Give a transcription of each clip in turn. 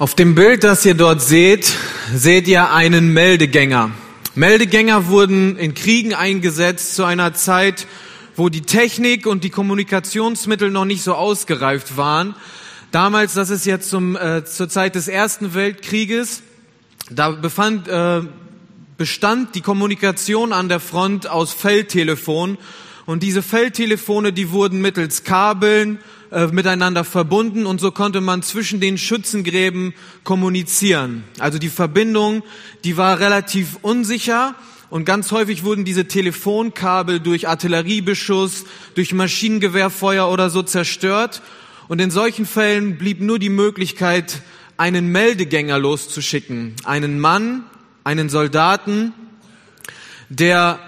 Auf dem Bild, das ihr dort seht, seht ihr einen Meldegänger. Meldegänger wurden in Kriegen eingesetzt zu einer Zeit, wo die Technik und die Kommunikationsmittel noch nicht so ausgereift waren. Damals, das ist jetzt zum, äh, zur Zeit des Ersten Weltkrieges, da befand, äh, bestand die Kommunikation an der Front aus Feldtelefonen und diese Feldtelefone, die wurden mittels Kabeln äh, miteinander verbunden und so konnte man zwischen den Schützengräben kommunizieren. Also die Verbindung, die war relativ unsicher und ganz häufig wurden diese Telefonkabel durch Artilleriebeschuss, durch Maschinengewehrfeuer oder so zerstört. Und in solchen Fällen blieb nur die Möglichkeit, einen Meldegänger loszuschicken. Einen Mann, einen Soldaten, der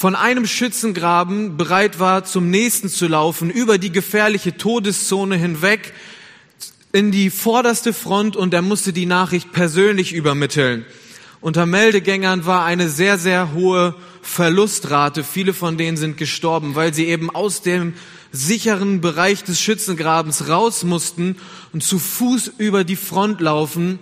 von einem Schützengraben bereit war, zum nächsten zu laufen, über die gefährliche Todeszone hinweg in die vorderste Front und er musste die Nachricht persönlich übermitteln. Unter Meldegängern war eine sehr, sehr hohe Verlustrate. Viele von denen sind gestorben, weil sie eben aus dem sicheren Bereich des Schützengrabens raus mussten und zu Fuß über die Front laufen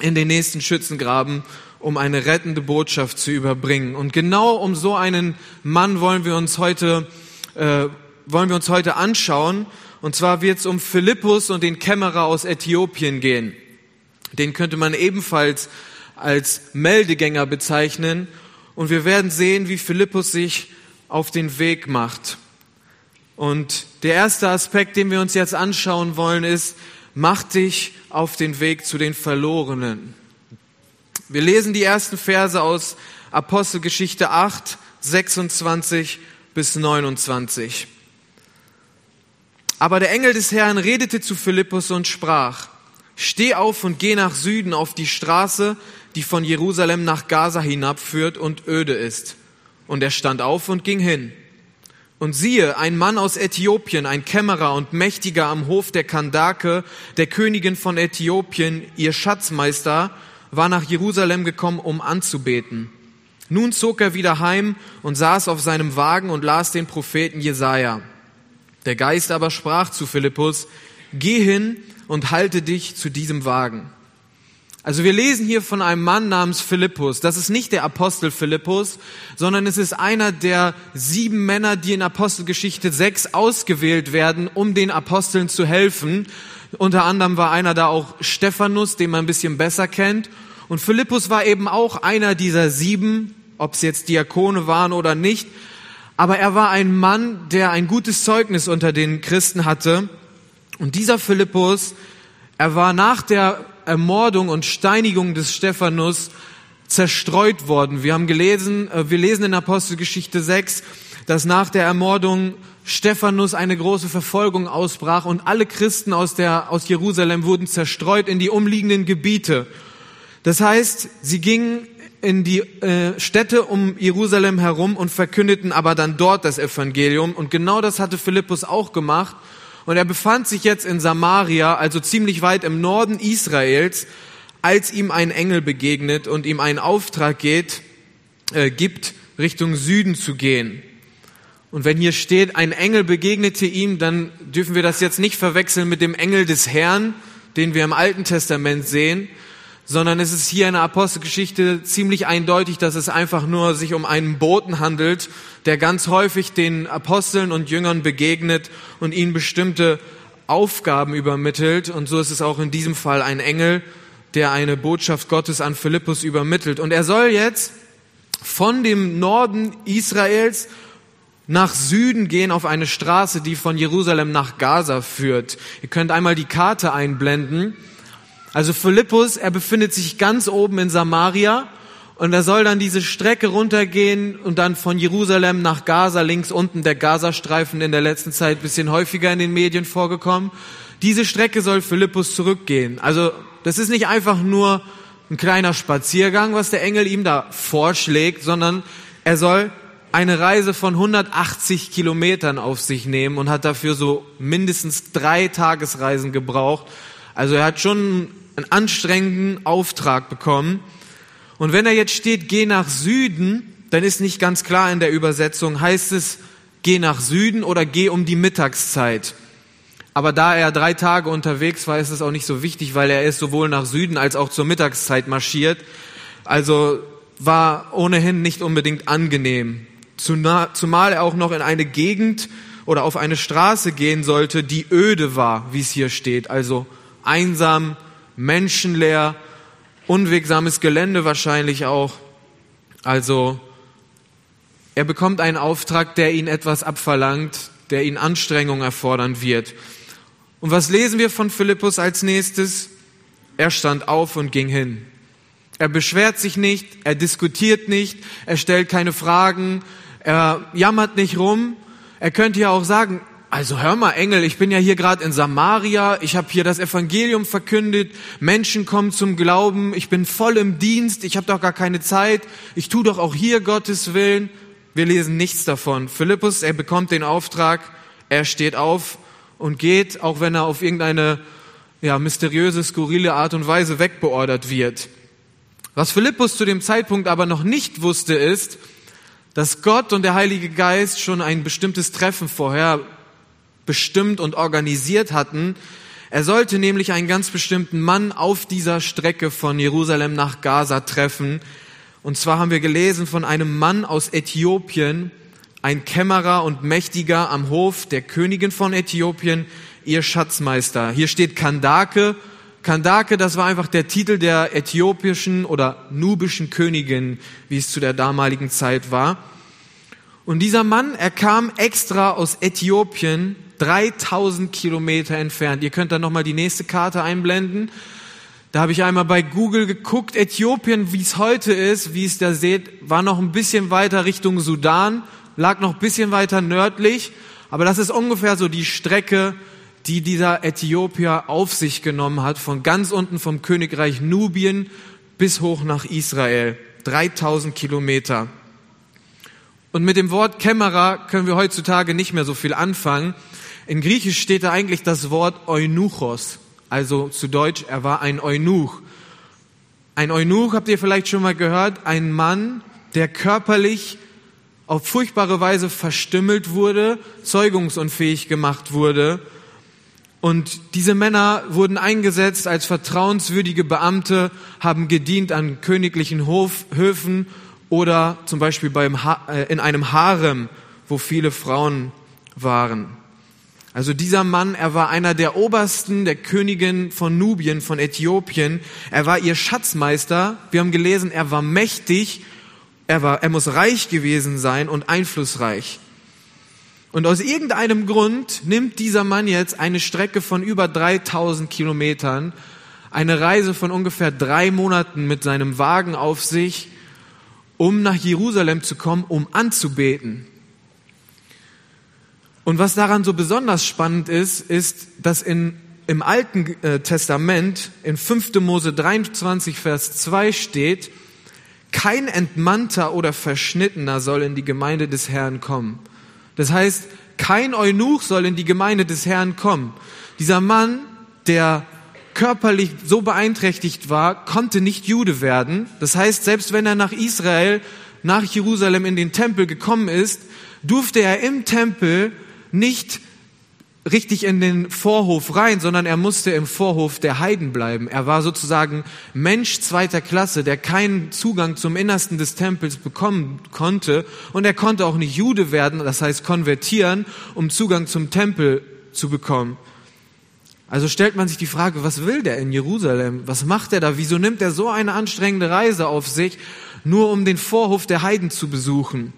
in den nächsten Schützengraben um eine rettende Botschaft zu überbringen. Und genau um so einen Mann wollen wir uns heute, äh, wollen wir uns heute anschauen. Und zwar wird es um Philippus und den Kämmerer aus Äthiopien gehen. Den könnte man ebenfalls als Meldegänger bezeichnen. Und wir werden sehen, wie Philippus sich auf den Weg macht. Und der erste Aspekt, den wir uns jetzt anschauen wollen, ist, mach dich auf den Weg zu den Verlorenen. Wir lesen die ersten Verse aus Apostelgeschichte 8, 26 bis 29. Aber der Engel des Herrn redete zu Philippus und sprach, Steh auf und geh nach Süden auf die Straße, die von Jerusalem nach Gaza hinabführt und öde ist. Und er stand auf und ging hin. Und siehe, ein Mann aus Äthiopien, ein Kämmerer und Mächtiger am Hof der Kandake, der Königin von Äthiopien, ihr Schatzmeister, war nach Jerusalem gekommen, um anzubeten. Nun zog er wieder heim und saß auf seinem Wagen und las den Propheten Jesaja. Der Geist aber sprach zu Philippus, geh hin und halte dich zu diesem Wagen. Also wir lesen hier von einem Mann namens Philippus. Das ist nicht der Apostel Philippus, sondern es ist einer der sieben Männer, die in Apostelgeschichte 6 ausgewählt werden, um den Aposteln zu helfen. Unter anderem war einer da auch Stephanus, den man ein bisschen besser kennt. Und Philippus war eben auch einer dieser sieben, ob es jetzt Diakone waren oder nicht. Aber er war ein Mann, der ein gutes Zeugnis unter den Christen hatte. Und dieser Philippus, er war nach der Ermordung und Steinigung des Stephanus zerstreut worden. Wir haben gelesen, äh, wir lesen in Apostelgeschichte 6, dass nach der Ermordung Stephanus eine große Verfolgung ausbrach und alle Christen aus der, aus Jerusalem wurden zerstreut in die umliegenden Gebiete. Das heißt, sie gingen in die äh, Städte um Jerusalem herum und verkündeten aber dann dort das Evangelium. Und genau das hatte Philippus auch gemacht. Und er befand sich jetzt in Samaria, also ziemlich weit im Norden Israels, als ihm ein Engel begegnet und ihm einen Auftrag geht, äh, gibt, Richtung Süden zu gehen. Und wenn hier steht, ein Engel begegnete ihm, dann dürfen wir das jetzt nicht verwechseln mit dem Engel des Herrn, den wir im Alten Testament sehen, sondern es ist hier in der Apostelgeschichte ziemlich eindeutig, dass es einfach nur sich um einen Boten handelt, der ganz häufig den Aposteln und Jüngern begegnet und ihnen bestimmte Aufgaben übermittelt. Und so ist es auch in diesem Fall ein Engel, der eine Botschaft Gottes an Philippus übermittelt. Und er soll jetzt von dem Norden Israels nach Süden gehen auf eine Straße, die von Jerusalem nach Gaza führt. Ihr könnt einmal die Karte einblenden. Also Philippus, er befindet sich ganz oben in Samaria und er soll dann diese Strecke runtergehen und dann von Jerusalem nach Gaza, links unten der Gazastreifen in der letzten Zeit bisschen häufiger in den Medien vorgekommen. Diese Strecke soll Philippus zurückgehen. Also das ist nicht einfach nur ein kleiner Spaziergang, was der Engel ihm da vorschlägt, sondern er soll eine Reise von 180 Kilometern auf sich nehmen und hat dafür so mindestens drei Tagesreisen gebraucht. Also er hat schon einen anstrengenden Auftrag bekommen. Und wenn er jetzt steht, geh nach Süden, dann ist nicht ganz klar in der Übersetzung, heißt es, geh nach Süden oder geh um die Mittagszeit. Aber da er drei Tage unterwegs war, ist es auch nicht so wichtig, weil er ist sowohl nach Süden als auch zur Mittagszeit marschiert. Also war ohnehin nicht unbedingt angenehm. Zumal er auch noch in eine Gegend oder auf eine Straße gehen sollte, die öde war, wie es hier steht. Also einsam, menschenleer, unwegsames Gelände wahrscheinlich auch. Also er bekommt einen Auftrag, der ihn etwas abverlangt, der ihn Anstrengung erfordern wird. Und was lesen wir von Philippus als nächstes? Er stand auf und ging hin. Er beschwert sich nicht, er diskutiert nicht, er stellt keine Fragen, er jammert nicht rum. Er könnte ja auch sagen, also hör mal, Engel, ich bin ja hier gerade in Samaria, ich habe hier das Evangelium verkündet, Menschen kommen zum Glauben, ich bin voll im Dienst, ich habe doch gar keine Zeit, ich tu doch auch hier Gottes Willen. Wir lesen nichts davon. Philippus, er bekommt den Auftrag, er steht auf und geht, auch wenn er auf irgendeine ja, mysteriöse, skurrile Art und Weise wegbeordert wird. Was Philippus zu dem Zeitpunkt aber noch nicht wusste, ist, dass Gott und der Heilige Geist schon ein bestimmtes Treffen vorher bestimmt und organisiert hatten. Er sollte nämlich einen ganz bestimmten Mann auf dieser Strecke von Jerusalem nach Gaza treffen. Und zwar haben wir gelesen von einem Mann aus Äthiopien, ein Kämmerer und Mächtiger am Hof der Königin von Äthiopien, ihr Schatzmeister. Hier steht Kandake Kandake, das war einfach der Titel der äthiopischen oder nubischen Königin, wie es zu der damaligen Zeit war. Und dieser Mann, er kam extra aus Äthiopien, 3000 Kilometer entfernt. Ihr könnt dann nochmal die nächste Karte einblenden. Da habe ich einmal bei Google geguckt. Äthiopien, wie es heute ist, wie es da seht, war noch ein bisschen weiter Richtung Sudan, lag noch ein bisschen weiter nördlich. Aber das ist ungefähr so die Strecke, die dieser Äthiopier auf sich genommen hat, von ganz unten vom Königreich Nubien bis hoch nach Israel. 3000 Kilometer. Und mit dem Wort Kämmerer können wir heutzutage nicht mehr so viel anfangen. In Griechisch steht da eigentlich das Wort Eunuchos, also zu Deutsch, er war ein Eunuch. Ein Eunuch, habt ihr vielleicht schon mal gehört, ein Mann, der körperlich auf furchtbare Weise verstümmelt wurde, zeugungsunfähig gemacht wurde und diese Männer wurden eingesetzt als vertrauenswürdige Beamte, haben gedient an königlichen Hof, Höfen oder zum Beispiel beim ha äh, in einem Harem, wo viele Frauen waren. Also dieser Mann, er war einer der Obersten der Königin von Nubien, von Äthiopien. Er war ihr Schatzmeister. Wir haben gelesen, er war mächtig. Er war, er muss reich gewesen sein und einflussreich. Und aus irgendeinem Grund nimmt dieser Mann jetzt eine Strecke von über 3000 Kilometern, eine Reise von ungefähr drei Monaten mit seinem Wagen auf sich, um nach Jerusalem zu kommen, um anzubeten. Und was daran so besonders spannend ist, ist, dass in, im Alten äh, Testament in 5. Mose 23, Vers 2 steht, kein Entmannter oder Verschnittener soll in die Gemeinde des Herrn kommen. Das heißt, kein Eunuch soll in die Gemeinde des Herrn kommen. Dieser Mann, der körperlich so beeinträchtigt war, konnte nicht Jude werden. Das heißt, selbst wenn er nach Israel, nach Jerusalem in den Tempel gekommen ist, durfte er im Tempel nicht richtig in den Vorhof rein, sondern er musste im Vorhof der Heiden bleiben. Er war sozusagen Mensch zweiter Klasse, der keinen Zugang zum Innersten des Tempels bekommen konnte und er konnte auch nicht Jude werden, das heißt konvertieren, um Zugang zum Tempel zu bekommen. Also stellt man sich die Frage, was will der in Jerusalem? Was macht er da? Wieso nimmt er so eine anstrengende Reise auf sich, nur um den Vorhof der Heiden zu besuchen?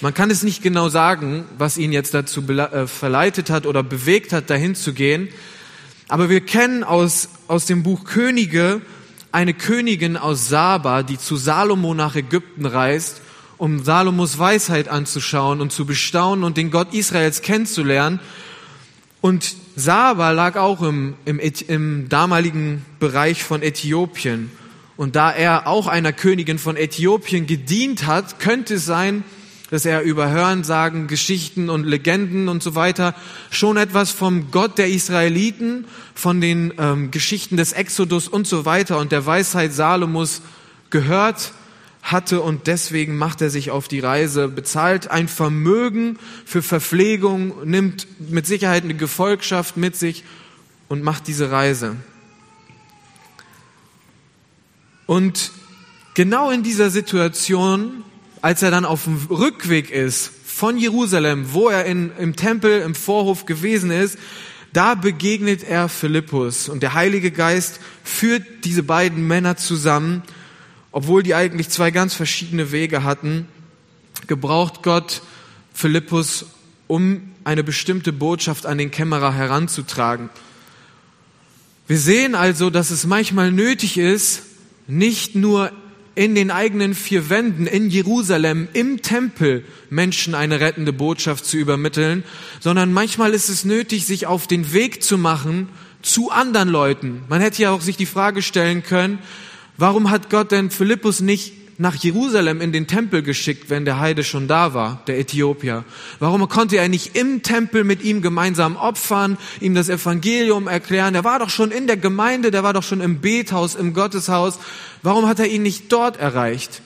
Man kann es nicht genau sagen, was ihn jetzt dazu äh, verleitet hat oder bewegt hat, dahin zu gehen. Aber wir kennen aus, aus dem Buch Könige eine Königin aus Saba, die zu Salomo nach Ägypten reist, um Salomos Weisheit anzuschauen und zu bestaunen und den Gott Israels kennenzulernen. Und Saba lag auch im, im, im damaligen Bereich von Äthiopien. Und da er auch einer Königin von Äthiopien gedient hat, könnte es sein, dass er über Hörensagen, Geschichten und Legenden und so weiter schon etwas vom Gott der Israeliten, von den ähm, Geschichten des Exodus und so weiter und der Weisheit Salomos gehört hatte und deswegen macht er sich auf die Reise, bezahlt ein Vermögen für Verpflegung, nimmt mit Sicherheit eine Gefolgschaft mit sich und macht diese Reise. Und genau in dieser Situation, als er dann auf dem Rückweg ist von Jerusalem, wo er in, im Tempel, im Vorhof gewesen ist, da begegnet er Philippus und der Heilige Geist führt diese beiden Männer zusammen obwohl die eigentlich zwei ganz verschiedene Wege hatten, gebraucht Gott Philippus, um eine bestimmte Botschaft an den Kämmerer heranzutragen. Wir sehen also, dass es manchmal nötig ist, nicht nur in den eigenen vier Wänden in Jerusalem, im Tempel Menschen eine rettende Botschaft zu übermitteln, sondern manchmal ist es nötig, sich auf den Weg zu machen zu anderen Leuten. Man hätte ja auch sich die Frage stellen können, Warum hat Gott denn Philippus nicht nach Jerusalem in den Tempel geschickt, wenn der Heide schon da war, der Äthiopier? Warum konnte er nicht im Tempel mit ihm gemeinsam opfern, ihm das Evangelium erklären? Der war doch schon in der Gemeinde, der war doch schon im Bethaus, im Gotteshaus. Warum hat er ihn nicht dort erreicht?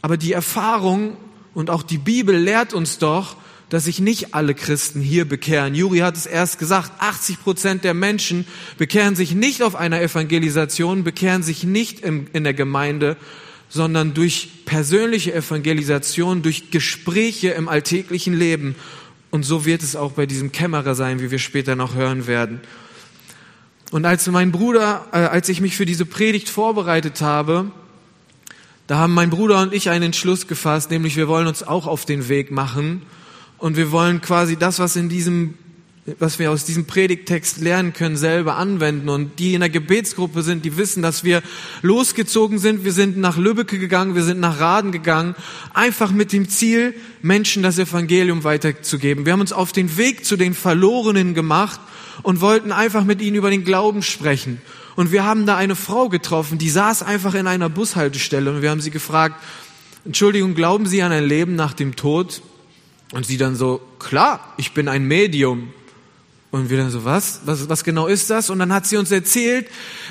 Aber die Erfahrung und auch die Bibel lehrt uns doch, dass sich nicht alle Christen hier bekehren. Juri hat es erst gesagt, 80 Prozent der Menschen bekehren sich nicht auf einer Evangelisation, bekehren sich nicht in der Gemeinde, sondern durch persönliche Evangelisation, durch Gespräche im alltäglichen Leben. Und so wird es auch bei diesem Kämmerer sein, wie wir später noch hören werden. Und als mein Bruder, äh, als ich mich für diese Predigt vorbereitet habe, da haben mein Bruder und ich einen Entschluss gefasst, nämlich wir wollen uns auch auf den Weg machen, und wir wollen quasi das, was in diesem, was wir aus diesem Predigtext lernen können, selber anwenden. Und die in der Gebetsgruppe sind, die wissen, dass wir losgezogen sind. Wir sind nach Lübbecke gegangen, wir sind nach Raden gegangen, einfach mit dem Ziel, Menschen das Evangelium weiterzugeben. Wir haben uns auf den Weg zu den Verlorenen gemacht und wollten einfach mit ihnen über den Glauben sprechen. Und wir haben da eine Frau getroffen, die saß einfach in einer Bushaltestelle und wir haben sie gefragt, Entschuldigung, glauben Sie an ein Leben nach dem Tod? Und sie dann so, klar, ich bin ein Medium. Und wir dann so, was? was? Was genau ist das? Und dann hat sie uns erzählt,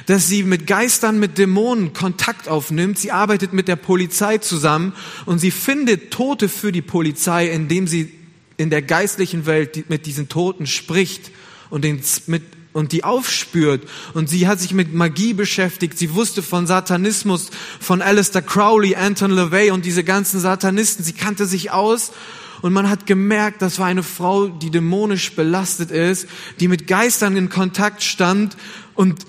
dass sie mit Geistern, mit Dämonen Kontakt aufnimmt. Sie arbeitet mit der Polizei zusammen und sie findet Tote für die Polizei, indem sie in der geistlichen Welt mit diesen Toten spricht und, den, mit, und die aufspürt. Und sie hat sich mit Magie beschäftigt. Sie wusste von Satanismus, von Alistair Crowley, Anton LaVey und diese ganzen Satanisten. Sie kannte sich aus und man hat gemerkt, das war eine Frau, die dämonisch belastet ist, die mit Geistern in Kontakt stand und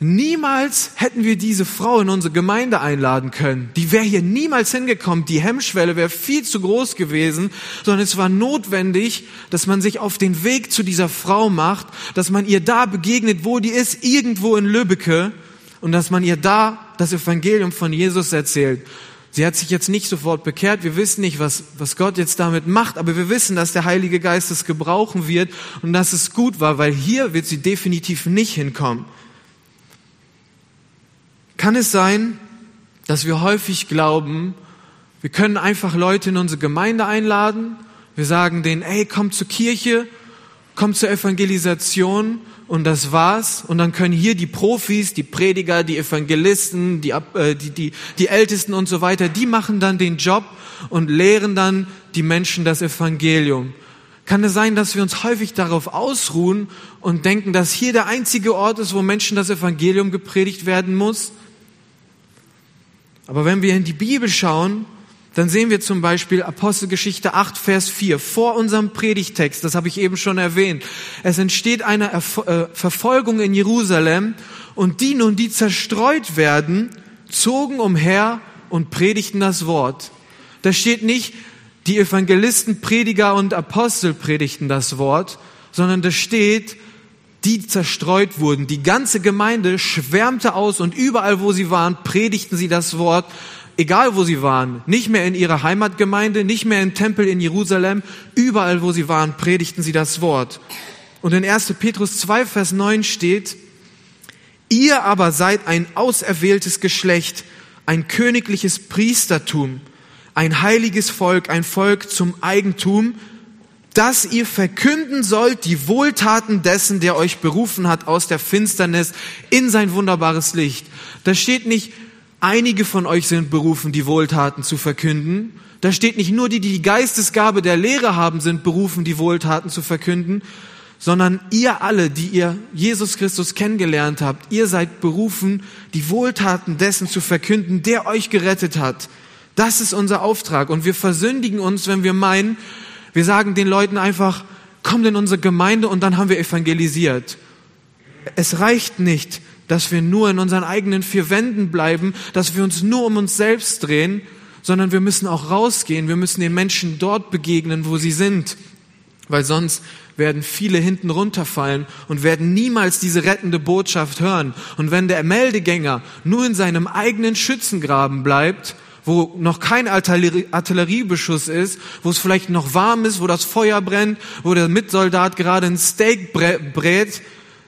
Niemals hätten wir diese Frau in unsere Gemeinde einladen können. Die wäre hier niemals hingekommen. Die Hemmschwelle wäre viel zu groß gewesen, sondern es war notwendig, dass man sich auf den Weg zu dieser Frau macht, dass man ihr da begegnet, wo die ist, irgendwo in Lübbecke, und dass man ihr da das Evangelium von Jesus erzählt. Sie hat sich jetzt nicht sofort bekehrt. Wir wissen nicht, was, was Gott jetzt damit macht, aber wir wissen, dass der Heilige Geist es gebrauchen wird und dass es gut war, weil hier wird sie definitiv nicht hinkommen. Kann es sein, dass wir häufig glauben, wir können einfach Leute in unsere Gemeinde einladen, wir sagen denen, ey, komm zur Kirche, komm zur Evangelisation und das war's. Und dann können hier die Profis, die Prediger, die Evangelisten, die, äh, die, die, die Ältesten und so weiter, die machen dann den Job und lehren dann die Menschen das Evangelium. Kann es sein, dass wir uns häufig darauf ausruhen und denken, dass hier der einzige Ort ist, wo Menschen das Evangelium gepredigt werden muss? Aber wenn wir in die Bibel schauen, dann sehen wir zum Beispiel Apostelgeschichte 8, Vers 4, vor unserem Predigtext, das habe ich eben schon erwähnt. Es entsteht eine Erf äh, Verfolgung in Jerusalem und die nun, die zerstreut werden, zogen umher und predigten das Wort. Da steht nicht, die Evangelisten, Prediger und Apostel predigten das Wort, sondern da steht, die zerstreut wurden. Die ganze Gemeinde schwärmte aus und überall, wo sie waren, predigten sie das Wort egal wo sie waren, nicht mehr in ihrer Heimatgemeinde, nicht mehr im Tempel in Jerusalem, überall wo sie waren, predigten sie das Wort. Und in 1. Petrus 2, Vers 9 steht, ihr aber seid ein auserwähltes Geschlecht, ein königliches Priestertum, ein heiliges Volk, ein Volk zum Eigentum, dass ihr verkünden sollt die Wohltaten dessen, der euch berufen hat aus der Finsternis in sein wunderbares Licht. Da steht nicht, einige von euch sind berufen, die Wohltaten zu verkünden. Da steht nicht nur die, die die Geistesgabe der Lehre haben, sind berufen, die Wohltaten zu verkünden, sondern ihr alle, die ihr Jesus Christus kennengelernt habt, ihr seid berufen, die Wohltaten dessen zu verkünden, der euch gerettet hat. Das ist unser Auftrag. Und wir versündigen uns, wenn wir meinen, wir sagen den Leuten einfach, kommt in unsere Gemeinde und dann haben wir evangelisiert. Es reicht nicht, dass wir nur in unseren eigenen vier Wänden bleiben, dass wir uns nur um uns selbst drehen, sondern wir müssen auch rausgehen, wir müssen den Menschen dort begegnen, wo sie sind, weil sonst werden viele hinten runterfallen und werden niemals diese rettende Botschaft hören. Und wenn der Meldegänger nur in seinem eigenen Schützengraben bleibt, wo noch kein Artilleriebeschuss ist, wo es vielleicht noch warm ist, wo das Feuer brennt, wo der Mitsoldat gerade ein Steak brät,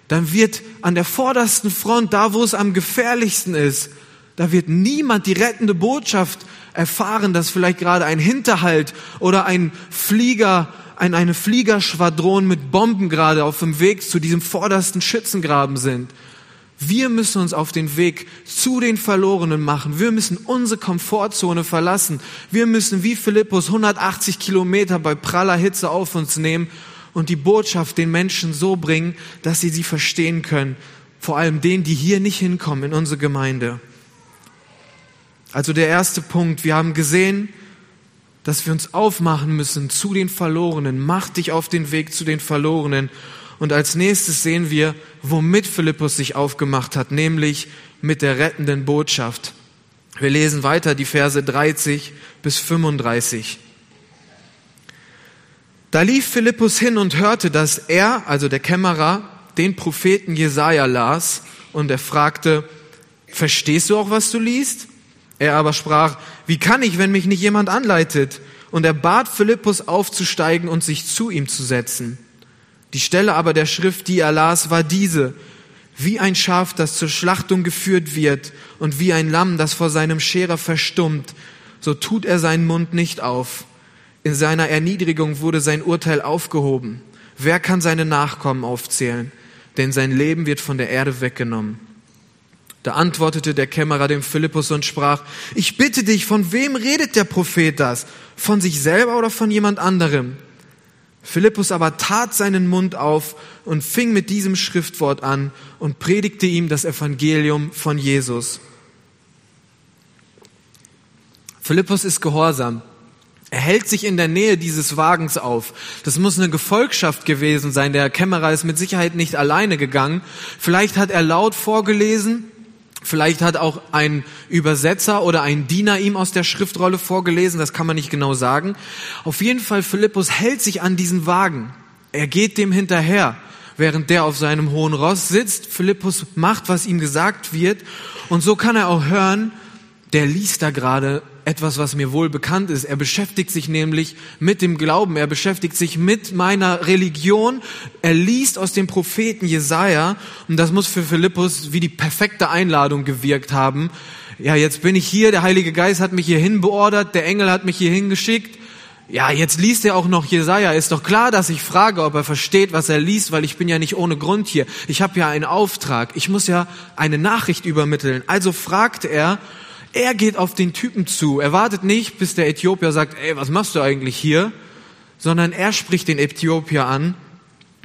dann wird an der vordersten Front, da wo es am gefährlichsten ist, da wird niemand die rettende Botschaft erfahren, dass vielleicht gerade ein Hinterhalt oder ein Flieger, ein, eine Fliegerschwadron mit Bomben gerade auf dem Weg zu diesem vordersten Schützengraben sind. Wir müssen uns auf den Weg zu den Verlorenen machen. Wir müssen unsere Komfortzone verlassen. Wir müssen wie Philippus 180 Kilometer bei praller Hitze auf uns nehmen und die Botschaft den Menschen so bringen, dass sie sie verstehen können. Vor allem denen, die hier nicht hinkommen in unsere Gemeinde. Also der erste Punkt. Wir haben gesehen, dass wir uns aufmachen müssen zu den Verlorenen. Mach dich auf den Weg zu den Verlorenen. Und als nächstes sehen wir, womit Philippus sich aufgemacht hat, nämlich mit der rettenden Botschaft. Wir lesen weiter die Verse 30 bis 35. Da lief Philippus hin und hörte, dass er, also der Kämmerer, den Propheten Jesaja las und er fragte, verstehst du auch, was du liest? Er aber sprach, wie kann ich, wenn mich nicht jemand anleitet? Und er bat Philippus aufzusteigen und sich zu ihm zu setzen. Die Stelle aber der Schrift, die er las, war diese. Wie ein Schaf, das zur Schlachtung geführt wird und wie ein Lamm, das vor seinem Scherer verstummt, so tut er seinen Mund nicht auf. In seiner Erniedrigung wurde sein Urteil aufgehoben. Wer kann seine Nachkommen aufzählen? Denn sein Leben wird von der Erde weggenommen. Da antwortete der Kämmerer dem Philippus und sprach, ich bitte dich, von wem redet der Prophet das? Von sich selber oder von jemand anderem? Philippus aber tat seinen Mund auf und fing mit diesem Schriftwort an und predigte ihm das Evangelium von Jesus. Philippus ist gehorsam. Er hält sich in der Nähe dieses Wagens auf. Das muss eine Gefolgschaft gewesen sein. Der Kämmerer ist mit Sicherheit nicht alleine gegangen. Vielleicht hat er laut vorgelesen. Vielleicht hat auch ein Übersetzer oder ein Diener ihm aus der Schriftrolle vorgelesen. Das kann man nicht genau sagen. Auf jeden Fall, Philippus hält sich an diesen Wagen. Er geht dem hinterher, während der auf seinem hohen Ross sitzt. Philippus macht, was ihm gesagt wird. Und so kann er auch hören, der liest da gerade etwas, was mir wohl bekannt ist. Er beschäftigt sich nämlich mit dem Glauben. Er beschäftigt sich mit meiner Religion. Er liest aus dem Propheten Jesaja. Und das muss für Philippus wie die perfekte Einladung gewirkt haben. Ja, jetzt bin ich hier. Der Heilige Geist hat mich hierhin beordert. Der Engel hat mich hierhin geschickt. Ja, jetzt liest er auch noch Jesaja. Ist doch klar, dass ich frage, ob er versteht, was er liest, weil ich bin ja nicht ohne Grund hier. Ich habe ja einen Auftrag. Ich muss ja eine Nachricht übermitteln. Also fragt er, er geht auf den Typen zu. Er wartet nicht, bis der Äthiopier sagt, ey, was machst du eigentlich hier? Sondern er spricht den Äthiopier an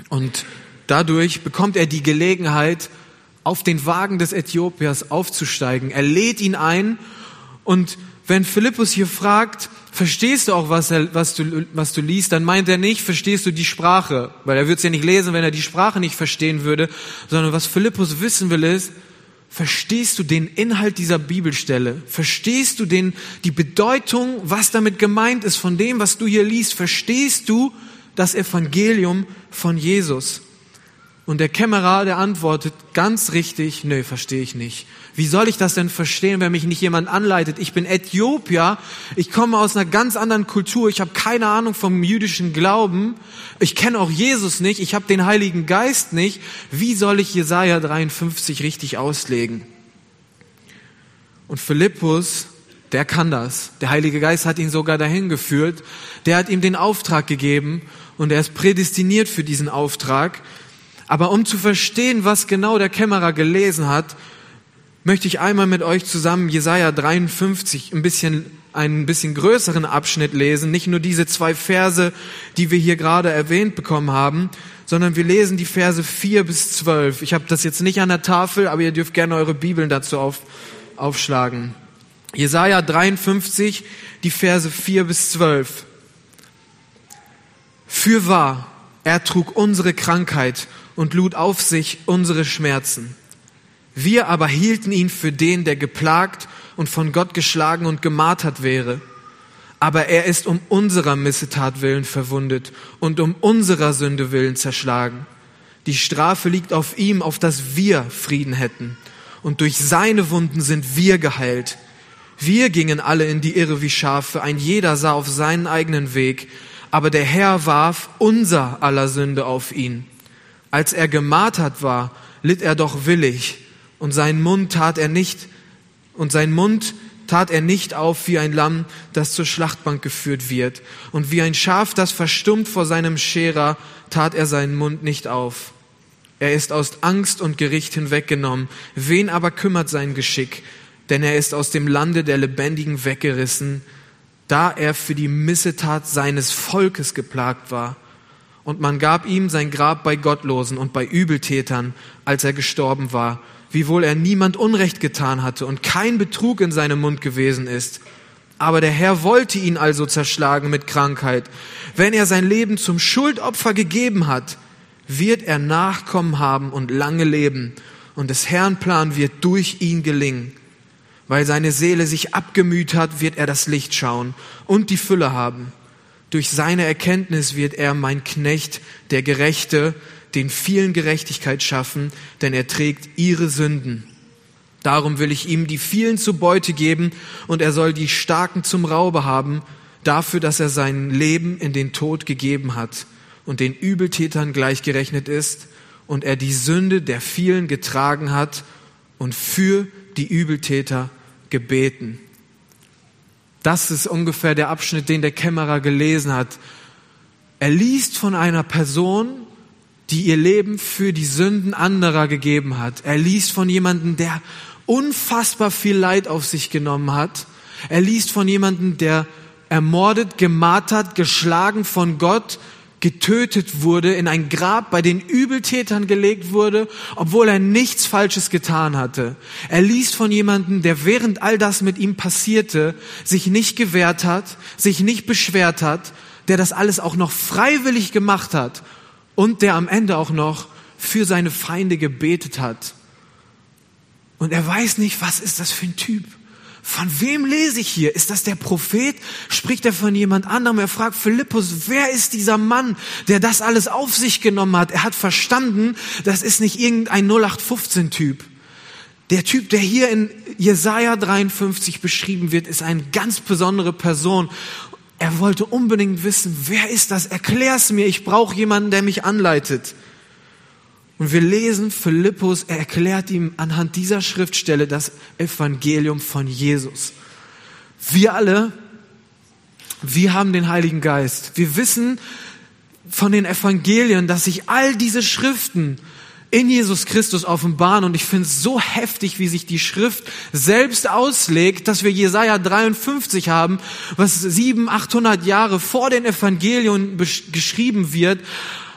und dadurch bekommt er die Gelegenheit, auf den Wagen des Äthiopiers aufzusteigen. Er lädt ihn ein und wenn Philippus hier fragt, verstehst du auch, was, er, was, du, was du liest, dann meint er nicht, verstehst du die Sprache, weil er wird es ja nicht lesen, wenn er die Sprache nicht verstehen würde, sondern was Philippus wissen will ist, Verstehst du den Inhalt dieser Bibelstelle? Verstehst du den, die Bedeutung, was damit gemeint ist von dem, was du hier liest? Verstehst du das Evangelium von Jesus? Und der Kämmerer, der antwortet ganz richtig, nö, verstehe ich nicht. Wie soll ich das denn verstehen, wenn mich nicht jemand anleitet? Ich bin Äthiopier, ich komme aus einer ganz anderen Kultur, ich habe keine Ahnung vom jüdischen Glauben, ich kenne auch Jesus nicht, ich habe den Heiligen Geist nicht. Wie soll ich Jesaja 53 richtig auslegen? Und Philippus, der kann das. Der Heilige Geist hat ihn sogar dahin geführt. Der hat ihm den Auftrag gegeben und er ist prädestiniert für diesen Auftrag. Aber um zu verstehen, was genau der Kämmerer gelesen hat, möchte ich einmal mit euch zusammen Jesaja 53 ein bisschen, einen bisschen größeren Abschnitt lesen. Nicht nur diese zwei Verse, die wir hier gerade erwähnt bekommen haben, sondern wir lesen die Verse 4 bis 12. Ich habe das jetzt nicht an der Tafel, aber ihr dürft gerne eure Bibeln dazu auf, aufschlagen. Jesaja 53, die Verse 4 bis 12. Für wahr, er trug unsere Krankheit und lud auf sich unsere Schmerzen. Wir aber hielten ihn für den, der geplagt und von Gott geschlagen und gemartert wäre. Aber er ist um unserer Missetat willen verwundet und um unserer Sünde willen zerschlagen. Die Strafe liegt auf ihm, auf dass wir Frieden hätten. Und durch seine Wunden sind wir geheilt. Wir gingen alle in die Irre wie Schafe, ein jeder sah auf seinen eigenen Weg, aber der Herr warf unser aller Sünde auf ihn. Als er gemartert war, litt er doch willig, und seinen Mund tat er nicht, und sein Mund tat er nicht auf wie ein Lamm, das zur Schlachtbank geführt wird, und wie ein Schaf, das verstummt vor seinem Scherer, tat er seinen Mund nicht auf. Er ist aus Angst und Gericht hinweggenommen. Wen aber kümmert sein Geschick? Denn er ist aus dem Lande der Lebendigen weggerissen da er für die Missetat seines Volkes geplagt war. Und man gab ihm sein Grab bei Gottlosen und bei Übeltätern, als er gestorben war, wiewohl er niemand Unrecht getan hatte und kein Betrug in seinem Mund gewesen ist. Aber der Herr wollte ihn also zerschlagen mit Krankheit. Wenn er sein Leben zum Schuldopfer gegeben hat, wird er Nachkommen haben und lange leben, und des Herrn Plan wird durch ihn gelingen. Weil seine Seele sich abgemüht hat, wird er das Licht schauen und die Fülle haben. Durch seine Erkenntnis wird er mein Knecht, der Gerechte, den vielen Gerechtigkeit schaffen, denn er trägt ihre Sünden. Darum will ich ihm die vielen zu Beute geben und er soll die Starken zum Raube haben, dafür, dass er sein Leben in den Tod gegeben hat und den Übeltätern gleichgerechnet ist und er die Sünde der vielen getragen hat und für die Übeltäter gebeten. Das ist ungefähr der Abschnitt, den der Kämmerer gelesen hat. Er liest von einer Person, die ihr Leben für die Sünden anderer gegeben hat. Er liest von jemandem, der unfassbar viel Leid auf sich genommen hat. Er liest von jemandem, der ermordet, gemartert, geschlagen von Gott, getötet wurde, in ein Grab bei den Übeltätern gelegt wurde, obwohl er nichts Falsches getan hatte. Er liest von jemandem, der während all das mit ihm passierte, sich nicht gewehrt hat, sich nicht beschwert hat, der das alles auch noch freiwillig gemacht hat und der am Ende auch noch für seine Feinde gebetet hat. Und er weiß nicht, was ist das für ein Typ? Von wem lese ich hier? Ist das der Prophet? Spricht er von jemand anderem? Er fragt Philippus, wer ist dieser Mann, der das alles auf sich genommen hat? Er hat verstanden, das ist nicht irgendein 0815-Typ. Der Typ, der hier in Jesaja 53 beschrieben wird, ist eine ganz besondere Person. Er wollte unbedingt wissen, wer ist das? Erklär's mir. Ich brauche jemanden, der mich anleitet. Und wir lesen Philippus, er erklärt ihm anhand dieser Schriftstelle das Evangelium von Jesus. Wir alle, wir haben den Heiligen Geist. Wir wissen von den Evangelien, dass sich all diese Schriften in Jesus Christus offenbaren. Und ich finde es so heftig, wie sich die Schrift selbst auslegt, dass wir Jesaja 53 haben, was sieben, achthundert Jahre vor den Evangelien geschrieben wird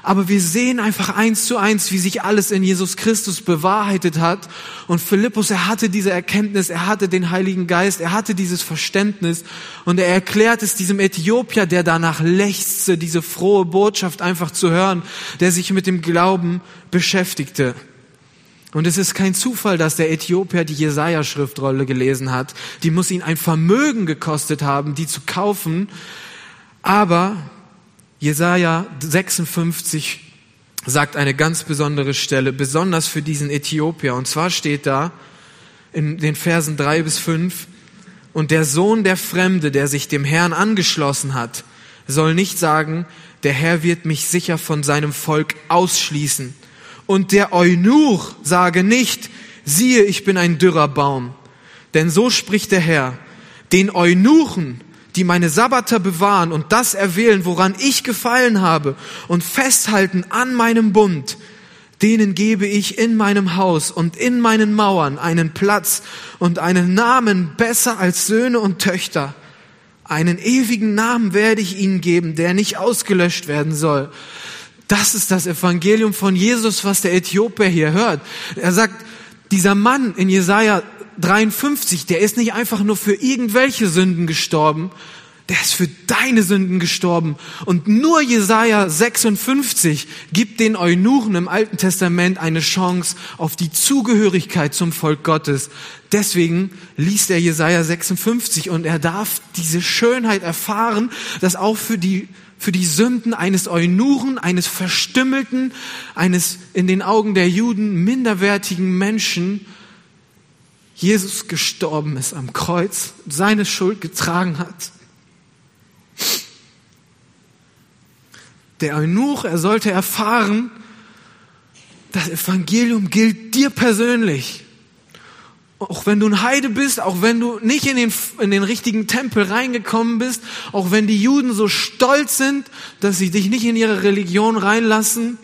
aber wir sehen einfach eins zu eins, wie sich alles in Jesus Christus bewahrheitet hat. Und Philippus, er hatte diese Erkenntnis, er hatte den Heiligen Geist, er hatte dieses Verständnis und er erklärt es diesem Äthiopier, der danach lechzte, diese frohe Botschaft einfach zu hören, der sich mit dem Glauben beschäftigte. Und es ist kein Zufall, dass der Äthiopier die Jesaja-Schriftrolle gelesen hat. Die muss ihn ein Vermögen gekostet haben, die zu kaufen. Aber Jesaja 56 sagt eine ganz besondere Stelle, besonders für diesen Äthiopier. Und zwar steht da in den Versen drei bis fünf, und der Sohn der Fremde, der sich dem Herrn angeschlossen hat, soll nicht sagen, der Herr wird mich sicher von seinem Volk ausschließen. Und der Eunuch sage nicht, siehe, ich bin ein dürrer Baum. Denn so spricht der Herr, den Eunuchen die meine Sabbate bewahren und das erwählen, woran ich gefallen habe und festhalten an meinem Bund, denen gebe ich in meinem Haus und in meinen Mauern einen Platz und einen Namen besser als Söhne und Töchter. Einen ewigen Namen werde ich ihnen geben, der nicht ausgelöscht werden soll. Das ist das Evangelium von Jesus, was der Äthiopier hier hört. Er sagt, dieser Mann in Jesaja 53, der ist nicht einfach nur für irgendwelche Sünden gestorben, der ist für deine Sünden gestorben. Und nur Jesaja 56 gibt den Eunuchen im Alten Testament eine Chance auf die Zugehörigkeit zum Volk Gottes. Deswegen liest er Jesaja 56 und er darf diese Schönheit erfahren, dass auch für die für die Sünden eines Eunuchen, eines verstümmelten, eines in den Augen der Juden minderwertigen Menschen Jesus gestorben ist am Kreuz, seine Schuld getragen hat. Der Eunuch, er sollte erfahren, das Evangelium gilt dir persönlich. Auch wenn du ein Heide bist, auch wenn du nicht in den, in den richtigen Tempel reingekommen bist, auch wenn die Juden so stolz sind, dass sie dich nicht in ihre Religion reinlassen,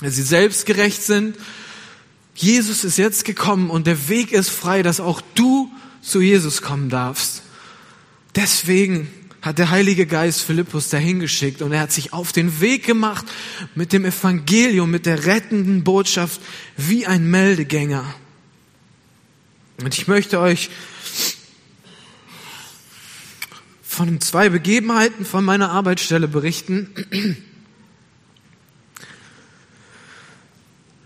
dass sie selbstgerecht sind. Jesus ist jetzt gekommen und der Weg ist frei, dass auch du zu Jesus kommen darfst. Deswegen hat der Heilige Geist Philippus dahin geschickt und er hat sich auf den Weg gemacht mit dem Evangelium, mit der rettenden Botschaft wie ein Meldegänger. Und ich möchte euch von zwei Begebenheiten von meiner Arbeitsstelle berichten.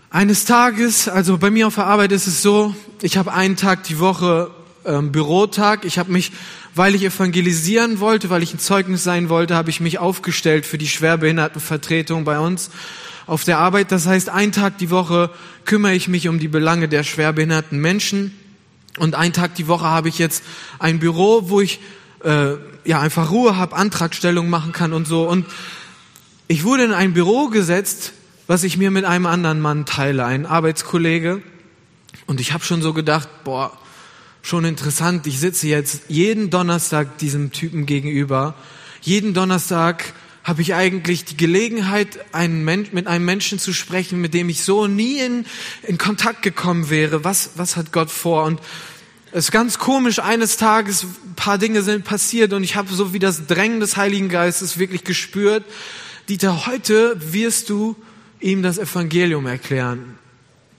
Eines Tages, also bei mir auf der Arbeit ist es so, ich habe einen Tag die Woche ähm, Bürotag. Ich habe mich, weil ich evangelisieren wollte, weil ich ein Zeugnis sein wollte, habe ich mich aufgestellt für die Schwerbehindertenvertretung bei uns auf der Arbeit. Das heißt, einen Tag die Woche kümmere ich mich um die Belange der schwerbehinderten Menschen. Und einen Tag die Woche habe ich jetzt ein Büro, wo ich äh, ja einfach Ruhe habe, Antragstellung machen kann und so. Und ich wurde in ein Büro gesetzt, was ich mir mit einem anderen Mann teile, ein Arbeitskollege. Und ich habe schon so gedacht, boah, schon interessant. Ich sitze jetzt jeden Donnerstag diesem Typen gegenüber. Jeden Donnerstag habe ich eigentlich die Gelegenheit, einen Mensch, mit einem Menschen zu sprechen, mit dem ich so nie in, in Kontakt gekommen wäre. Was, was hat Gott vor? Und es ist ganz komisch, eines Tages ein paar Dinge sind passiert und ich habe so wie das Drängen des Heiligen Geistes wirklich gespürt. Dieter, heute wirst du ihm das Evangelium erklären.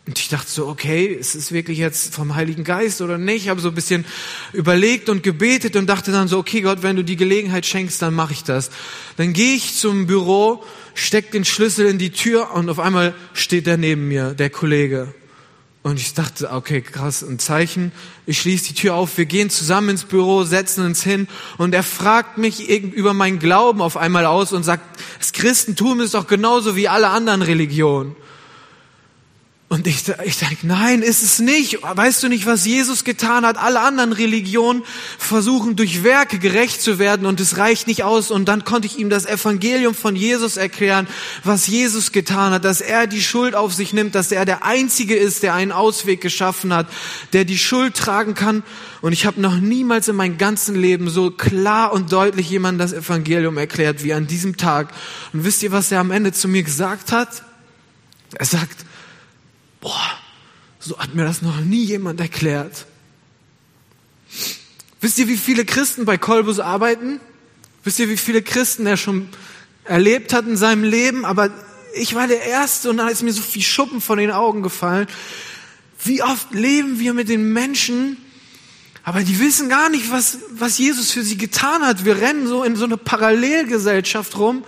Und ich dachte so, okay, ist es wirklich jetzt vom Heiligen Geist oder nicht? Ich habe so ein bisschen überlegt und gebetet und dachte dann so, okay Gott, wenn du die Gelegenheit schenkst, dann mache ich das. Dann gehe ich zum Büro, steck den Schlüssel in die Tür und auf einmal steht er neben mir, der Kollege. Und ich dachte, okay, krass, ein Zeichen. Ich schließe die Tür auf, wir gehen zusammen ins Büro, setzen uns hin und er fragt mich über meinen Glauben auf einmal aus und sagt, das Christentum ist doch genauso wie alle anderen Religionen. Und ich, ich denke, nein, ist es nicht. Weißt du nicht, was Jesus getan hat? Alle anderen Religionen versuchen durch Werke gerecht zu werden und es reicht nicht aus. Und dann konnte ich ihm das Evangelium von Jesus erklären, was Jesus getan hat, dass er die Schuld auf sich nimmt, dass er der Einzige ist, der einen Ausweg geschaffen hat, der die Schuld tragen kann. Und ich habe noch niemals in meinem ganzen Leben so klar und deutlich jemand das Evangelium erklärt wie an diesem Tag. Und wisst ihr, was er am Ende zu mir gesagt hat? Er sagt, Boah, so hat mir das noch nie jemand erklärt. Wisst ihr, wie viele Christen bei Kolbus arbeiten? Wisst ihr, wie viele Christen er schon erlebt hat in seinem Leben? Aber ich war der Erste und dann ist mir so viel Schuppen von den Augen gefallen. Wie oft leben wir mit den Menschen, aber die wissen gar nicht, was, was Jesus für sie getan hat. Wir rennen so in so eine Parallelgesellschaft rum,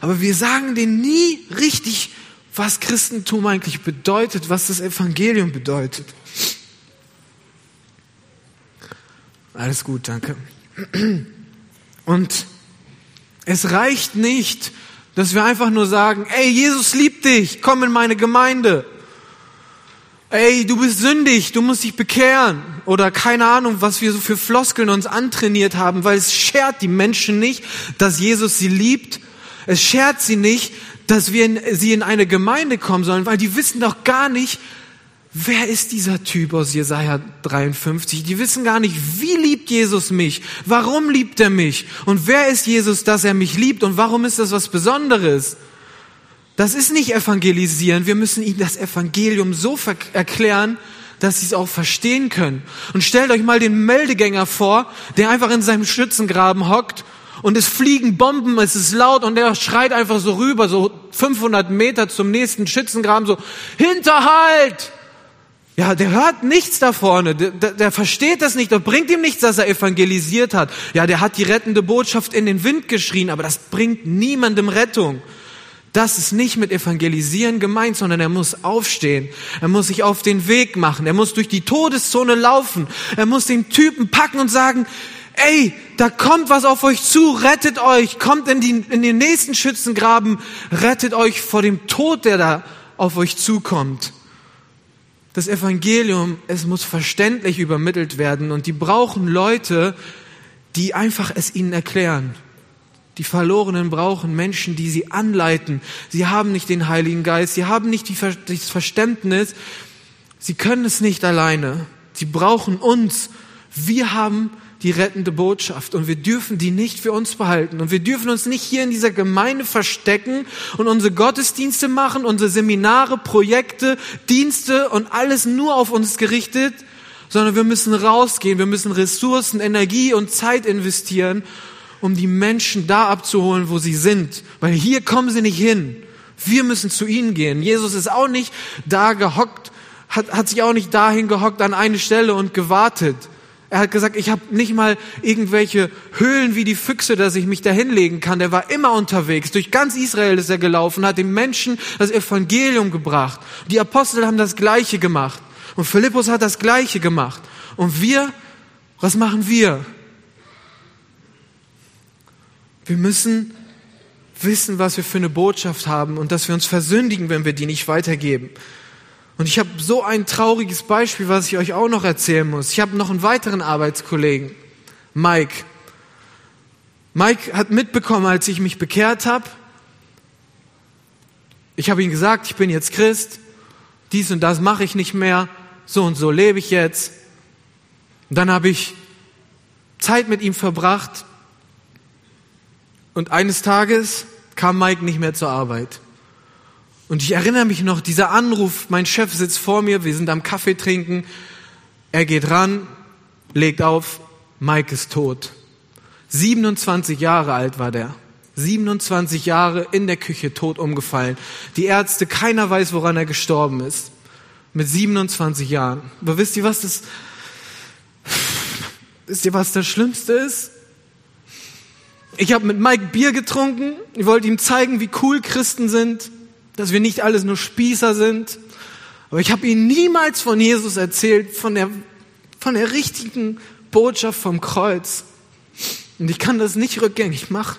aber wir sagen denen nie richtig, was Christentum eigentlich bedeutet, was das Evangelium bedeutet. Alles gut, danke. Und es reicht nicht, dass wir einfach nur sagen, ey, Jesus liebt dich, komm in meine Gemeinde. Ey, du bist sündig, du musst dich bekehren. Oder keine Ahnung, was wir so für Floskeln uns antrainiert haben, weil es schert die Menschen nicht, dass Jesus sie liebt. Es schert sie nicht, dass wir in, sie in eine Gemeinde kommen sollen, weil die wissen doch gar nicht, wer ist dieser Typ aus Jesaja 53? Die wissen gar nicht, wie liebt Jesus mich? Warum liebt er mich? Und wer ist Jesus, dass er mich liebt? Und warum ist das was Besonderes? Das ist nicht evangelisieren. Wir müssen ihnen das Evangelium so erklären, dass sie es auch verstehen können. Und stellt euch mal den Meldegänger vor, der einfach in seinem Schützengraben hockt und es fliegen Bomben, es ist laut und der schreit einfach so rüber, so 500 Meter zum nächsten Schützengraben, so Hinterhalt! Ja, der hört nichts da vorne, der, der, der versteht das nicht, das bringt ihm nichts, dass er evangelisiert hat. Ja, der hat die rettende Botschaft in den Wind geschrien, aber das bringt niemandem Rettung. Das ist nicht mit Evangelisieren gemeint, sondern er muss aufstehen. Er muss sich auf den Weg machen. Er muss durch die Todeszone laufen. Er muss den Typen packen und sagen, ey, da kommt was auf euch zu, rettet euch, kommt in, die, in den nächsten Schützengraben, rettet euch vor dem Tod, der da auf euch zukommt. Das Evangelium, es muss verständlich übermittelt werden und die brauchen Leute, die einfach es ihnen erklären. Die Verlorenen brauchen Menschen, die sie anleiten. Sie haben nicht den Heiligen Geist, sie haben nicht die, das Verständnis, sie können es nicht alleine. Sie brauchen uns. Wir haben die rettende Botschaft und wir dürfen die nicht für uns behalten und wir dürfen uns nicht hier in dieser Gemeinde verstecken und unsere Gottesdienste machen, unsere Seminare, Projekte, Dienste und alles nur auf uns gerichtet, sondern wir müssen rausgehen, wir müssen Ressourcen, Energie und Zeit investieren um die Menschen da abzuholen, wo sie sind. Weil hier kommen sie nicht hin. Wir müssen zu ihnen gehen. Jesus ist auch nicht da gehockt, hat, hat sich auch nicht dahin gehockt an eine Stelle und gewartet. Er hat gesagt, ich habe nicht mal irgendwelche Höhlen wie die Füchse, dass ich mich da hinlegen kann. Der war immer unterwegs. Durch ganz Israel ist er gelaufen, hat den Menschen das Evangelium gebracht. Die Apostel haben das Gleiche gemacht. Und Philippus hat das Gleiche gemacht. Und wir, was machen wir? Wir müssen wissen, was wir für eine Botschaft haben und dass wir uns versündigen, wenn wir die nicht weitergeben. Und ich habe so ein trauriges Beispiel, was ich euch auch noch erzählen muss. Ich habe noch einen weiteren Arbeitskollegen, Mike. Mike hat mitbekommen, als ich mich bekehrt habe. Ich habe ihm gesagt, ich bin jetzt Christ, dies und das mache ich nicht mehr, so und so lebe ich jetzt. Und dann habe ich Zeit mit ihm verbracht und eines Tages kam Mike nicht mehr zur Arbeit. Und ich erinnere mich noch, dieser Anruf, mein Chef sitzt vor mir, wir sind am Kaffee trinken, er geht ran, legt auf, Mike ist tot. 27 Jahre alt war der. 27 Jahre in der Küche tot umgefallen. Die Ärzte, keiner weiß, woran er gestorben ist. Mit 27 Jahren. Aber wisst ihr, was das, wisst ihr, was das Schlimmste ist? Ich habe mit Mike Bier getrunken. Ich wollte ihm zeigen, wie cool Christen sind, dass wir nicht alles nur Spießer sind. Aber ich habe ihm niemals von Jesus erzählt, von der, von der richtigen Botschaft vom Kreuz. Und ich kann das nicht rückgängig machen.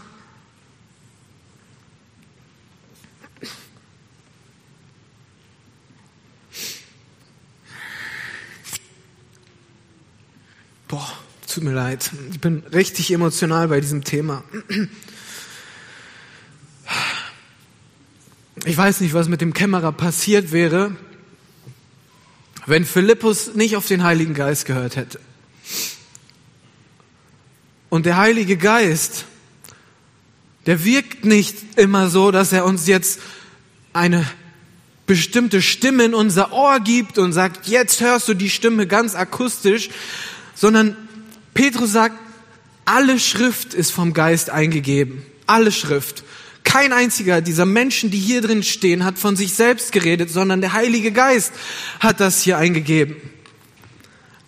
Boah tut mir leid. Ich bin richtig emotional bei diesem Thema. Ich weiß nicht, was mit dem Kämmerer passiert wäre, wenn Philippus nicht auf den Heiligen Geist gehört hätte. Und der Heilige Geist, der wirkt nicht immer so, dass er uns jetzt eine bestimmte Stimme in unser Ohr gibt und sagt, jetzt hörst du die Stimme ganz akustisch, sondern Petrus sagt, alle Schrift ist vom Geist eingegeben. Alle Schrift. Kein einziger dieser Menschen, die hier drin stehen, hat von sich selbst geredet, sondern der Heilige Geist hat das hier eingegeben.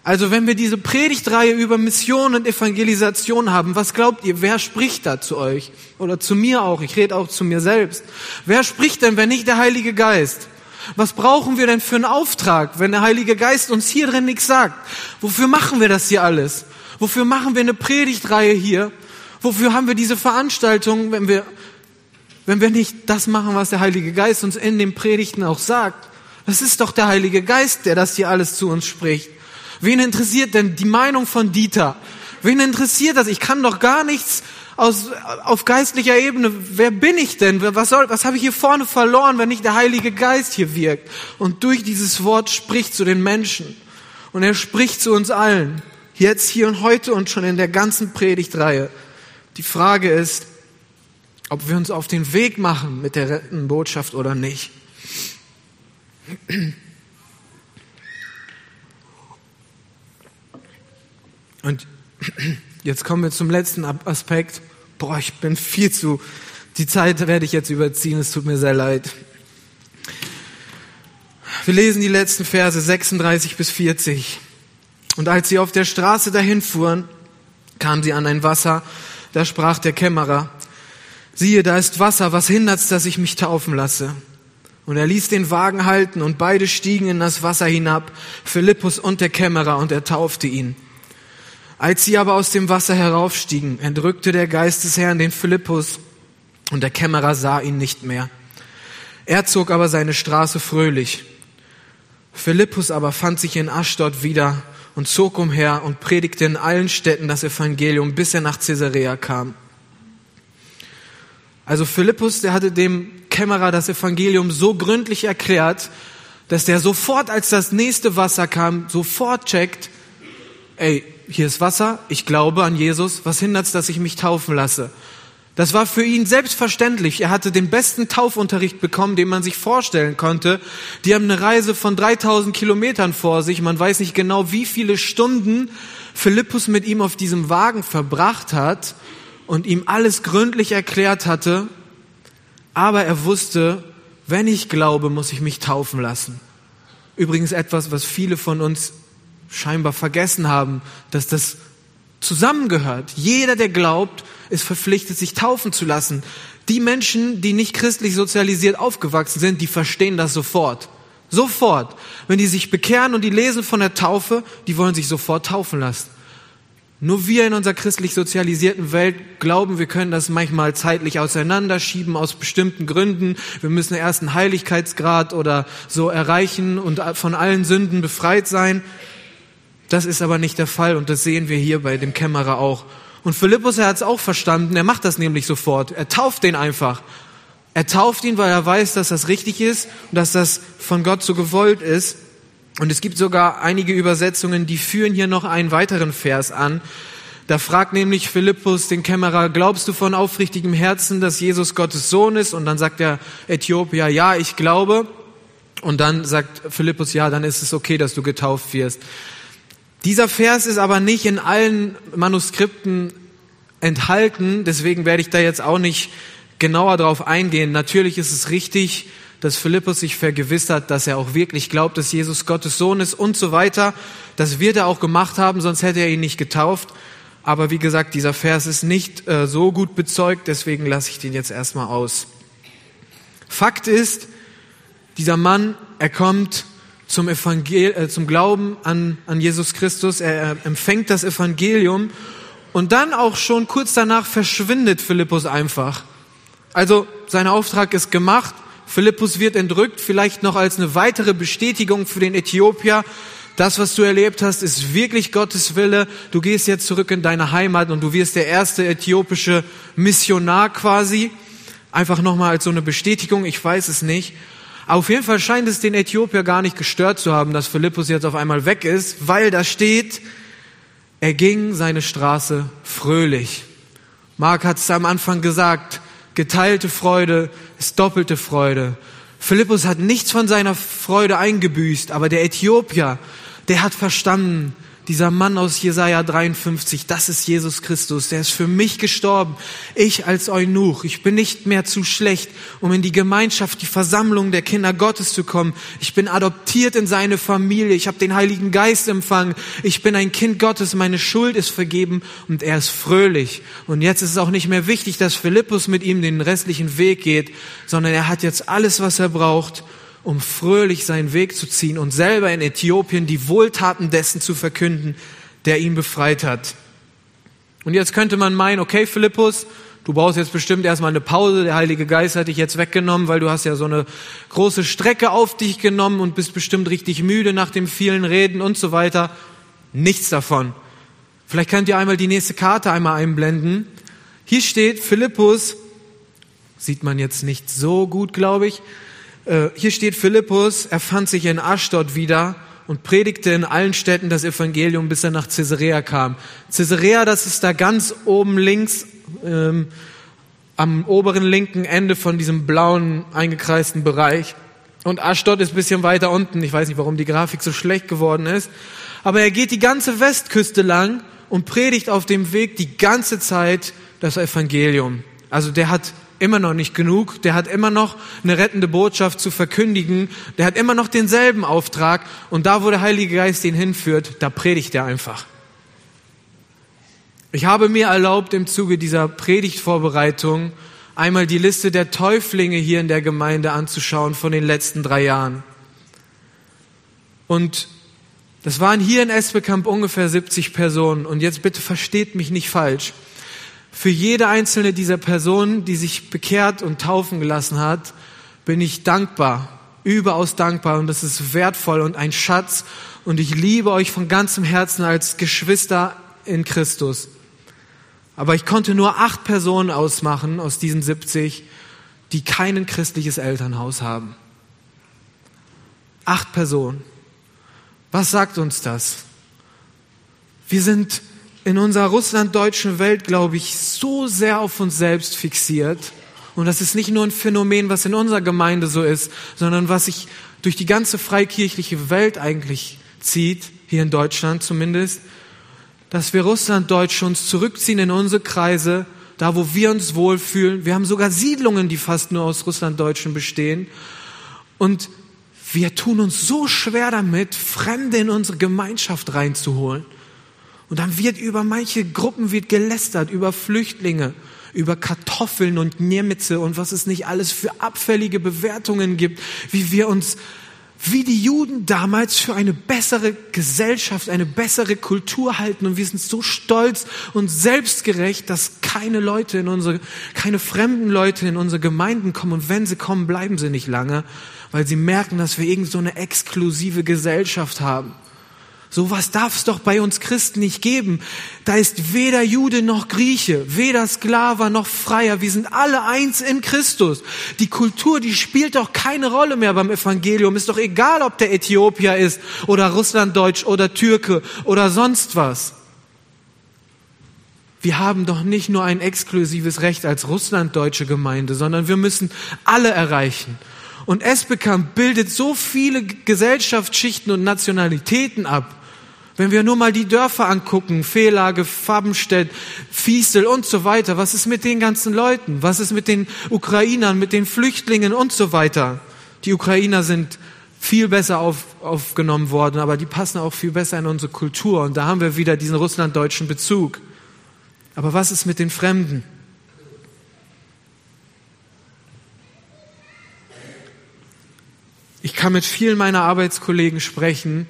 Also wenn wir diese Predigtreihe über Mission und Evangelisation haben, was glaubt ihr, wer spricht da zu euch? Oder zu mir auch, ich rede auch zu mir selbst. Wer spricht denn, wenn nicht der Heilige Geist? Was brauchen wir denn für einen Auftrag, wenn der Heilige Geist uns hier drin nichts sagt? Wofür machen wir das hier alles? Wofür machen wir eine Predigtreihe hier? Wofür haben wir diese Veranstaltung, wenn wir, wenn wir nicht das machen, was der Heilige Geist uns in den Predigten auch sagt? Das ist doch der Heilige Geist, der das hier alles zu uns spricht. Wen interessiert denn die Meinung von Dieter? Wen interessiert das? Ich kann doch gar nichts aus, auf geistlicher Ebene. Wer bin ich denn? Was soll, was habe ich hier vorne verloren, wenn nicht der Heilige Geist hier wirkt und durch dieses Wort spricht zu den Menschen? Und er spricht zu uns allen. Jetzt, hier und heute und schon in der ganzen Predigtreihe. Die Frage ist, ob wir uns auf den Weg machen mit der rettenden Botschaft oder nicht. Und jetzt kommen wir zum letzten Aspekt. Boah, ich bin viel zu, die Zeit werde ich jetzt überziehen, es tut mir sehr leid. Wir lesen die letzten Verse 36 bis 40. Und als sie auf der Straße dahin fuhren, kamen sie an ein Wasser, da sprach der Kämmerer, siehe, da ist Wasser, was hindert's, dass ich mich taufen lasse? Und er ließ den Wagen halten und beide stiegen in das Wasser hinab, Philippus und der Kämmerer, und er taufte ihn. Als sie aber aus dem Wasser heraufstiegen, entrückte der Geist des Herrn den Philippus und der Kämmerer sah ihn nicht mehr. Er zog aber seine Straße fröhlich. Philippus aber fand sich in Aschdod wieder und zog umher und predigte in allen Städten das Evangelium, bis er nach Caesarea kam. Also Philippus, der hatte dem Kämmerer das Evangelium so gründlich erklärt, dass der sofort, als das nächste Wasser kam, sofort checkt, ey, hier ist Wasser, ich glaube an Jesus, was hindert's, dass ich mich taufen lasse? Das war für ihn selbstverständlich. Er hatte den besten Taufunterricht bekommen, den man sich vorstellen konnte. Die haben eine Reise von 3000 Kilometern vor sich. Man weiß nicht genau, wie viele Stunden Philippus mit ihm auf diesem Wagen verbracht hat und ihm alles gründlich erklärt hatte. Aber er wusste, wenn ich glaube, muss ich mich taufen lassen. Übrigens etwas, was viele von uns scheinbar vergessen haben, dass das zusammengehört. Jeder, der glaubt, ist verpflichtet, sich taufen zu lassen. Die Menschen, die nicht christlich sozialisiert aufgewachsen sind, die verstehen das sofort. Sofort. Wenn die sich bekehren und die lesen von der Taufe, die wollen sich sofort taufen lassen. Nur wir in unserer christlich sozialisierten Welt glauben, wir können das manchmal zeitlich auseinanderschieben aus bestimmten Gründen. Wir müssen erst einen Heiligkeitsgrad oder so erreichen und von allen Sünden befreit sein. Das ist aber nicht der Fall und das sehen wir hier bei dem Kämmerer auch. Und Philippus, er hat es auch verstanden, er macht das nämlich sofort. Er tauft den einfach. Er tauft ihn, weil er weiß, dass das richtig ist und dass das von Gott so gewollt ist. Und es gibt sogar einige Übersetzungen, die führen hier noch einen weiteren Vers an. Da fragt nämlich Philippus den Kämmerer, glaubst du von aufrichtigem Herzen, dass Jesus Gottes Sohn ist? Und dann sagt der Äthiopier, ja, ich glaube. Und dann sagt Philippus, ja, dann ist es okay, dass du getauft wirst. Dieser Vers ist aber nicht in allen Manuskripten enthalten, deswegen werde ich da jetzt auch nicht genauer drauf eingehen. Natürlich ist es richtig, dass Philippus sich vergewissert, dass er auch wirklich glaubt, dass Jesus Gottes Sohn ist und so weiter. Das wird er auch gemacht haben, sonst hätte er ihn nicht getauft. Aber wie gesagt, dieser Vers ist nicht äh, so gut bezeugt, deswegen lasse ich den jetzt erstmal aus. Fakt ist, dieser Mann, er kommt zum, Evangel äh, zum Glauben an, an Jesus Christus. Er, er empfängt das Evangelium und dann auch schon kurz danach verschwindet Philippus einfach. Also sein Auftrag ist gemacht. Philippus wird entrückt, vielleicht noch als eine weitere Bestätigung für den Äthiopier. Das, was du erlebt hast, ist wirklich Gottes Wille. Du gehst jetzt zurück in deine Heimat und du wirst der erste äthiopische Missionar quasi. Einfach nochmal als so eine Bestätigung, ich weiß es nicht. Auf jeden Fall scheint es den Äthiopier gar nicht gestört zu haben, dass Philippus jetzt auf einmal weg ist, weil da steht, er ging seine Straße fröhlich. Mark hat es am Anfang gesagt, geteilte Freude ist doppelte Freude. Philippus hat nichts von seiner Freude eingebüßt, aber der Äthiopier, der hat verstanden, dieser Mann aus Jesaja 53, das ist Jesus Christus, der ist für mich gestorben. Ich als Eunuch, ich bin nicht mehr zu schlecht, um in die Gemeinschaft, die Versammlung der Kinder Gottes zu kommen. Ich bin adoptiert in seine Familie, ich habe den Heiligen Geist empfangen, ich bin ein Kind Gottes, meine Schuld ist vergeben und er ist fröhlich. Und jetzt ist es auch nicht mehr wichtig, dass Philippus mit ihm den restlichen Weg geht, sondern er hat jetzt alles, was er braucht, um fröhlich seinen Weg zu ziehen und selber in Äthiopien die Wohltaten dessen zu verkünden, der ihn befreit hat. Und jetzt könnte man meinen, okay, Philippus, du brauchst jetzt bestimmt erstmal eine Pause, der Heilige Geist hat dich jetzt weggenommen, weil du hast ja so eine große Strecke auf dich genommen und bist bestimmt richtig müde nach dem vielen Reden und so weiter. Nichts davon. Vielleicht könnt ihr einmal die nächste Karte einmal einblenden. Hier steht Philippus, sieht man jetzt nicht so gut, glaube ich, hier steht Philippus, er fand sich in Aschdod wieder und predigte in allen Städten das Evangelium, bis er nach Caesarea kam. Caesarea, das ist da ganz oben links ähm, am oberen linken Ende von diesem blauen eingekreisten Bereich. Und Ashdod ist bisschen weiter unten. Ich weiß nicht, warum die Grafik so schlecht geworden ist. Aber er geht die ganze Westküste lang und predigt auf dem Weg die ganze Zeit das Evangelium. Also der hat immer noch nicht genug, der hat immer noch eine rettende Botschaft zu verkündigen, der hat immer noch denselben Auftrag und da, wo der Heilige Geist ihn hinführt, da predigt er einfach. Ich habe mir erlaubt, im Zuge dieser Predigtvorbereitung einmal die Liste der Täuflinge hier in der Gemeinde anzuschauen von den letzten drei Jahren. Und das waren hier in Esbekamp ungefähr 70 Personen. Und jetzt bitte versteht mich nicht falsch. Für jede einzelne dieser Personen, die sich bekehrt und taufen gelassen hat, bin ich dankbar, überaus dankbar und das ist wertvoll und ein Schatz und ich liebe euch von ganzem Herzen als Geschwister in Christus. Aber ich konnte nur acht Personen ausmachen aus diesen 70, die kein christliches Elternhaus haben. Acht Personen. Was sagt uns das? Wir sind in unserer russlanddeutschen Welt, glaube ich, so sehr auf uns selbst fixiert. Und das ist nicht nur ein Phänomen, was in unserer Gemeinde so ist, sondern was sich durch die ganze freikirchliche Welt eigentlich zieht, hier in Deutschland zumindest, dass wir Russlanddeutsche uns zurückziehen in unsere Kreise, da wo wir uns wohlfühlen. Wir haben sogar Siedlungen, die fast nur aus Russlanddeutschen bestehen. Und wir tun uns so schwer damit, Fremde in unsere Gemeinschaft reinzuholen. Und dann wird über manche Gruppen wird gelästert, über Flüchtlinge, über Kartoffeln und Niemitze und was es nicht alles für abfällige Bewertungen gibt, wie wir uns wie die Juden damals für eine bessere Gesellschaft, eine bessere Kultur halten. Und wir sind so stolz und selbstgerecht, dass keine Leute in unsere, keine fremden Leute in unsere Gemeinden kommen. Und wenn sie kommen, bleiben sie nicht lange, weil sie merken, dass wir irgend so eine exklusive Gesellschaft haben. Sowas darf es doch bei uns Christen nicht geben. Da ist weder Jude noch Grieche, weder Sklave noch Freier. Wir sind alle eins in Christus. Die Kultur, die spielt doch keine Rolle mehr beim Evangelium. Ist doch egal, ob der Äthiopier ist oder Russlanddeutsch oder Türke oder sonst was. Wir haben doch nicht nur ein exklusives Recht als russlanddeutsche Gemeinde, sondern wir müssen alle erreichen. Und Esbekamp bildet so viele Gesellschaftsschichten und Nationalitäten ab. Wenn wir nur mal die Dörfer angucken, Fehlage, Farbenstedt, Fiesel und so weiter, was ist mit den ganzen Leuten? Was ist mit den Ukrainern, mit den Flüchtlingen und so weiter? Die Ukrainer sind viel besser auf, aufgenommen worden, aber die passen auch viel besser in unsere Kultur. Und da haben wir wieder diesen russlanddeutschen Bezug. Aber was ist mit den Fremden? Ich kann mit vielen meiner Arbeitskollegen sprechen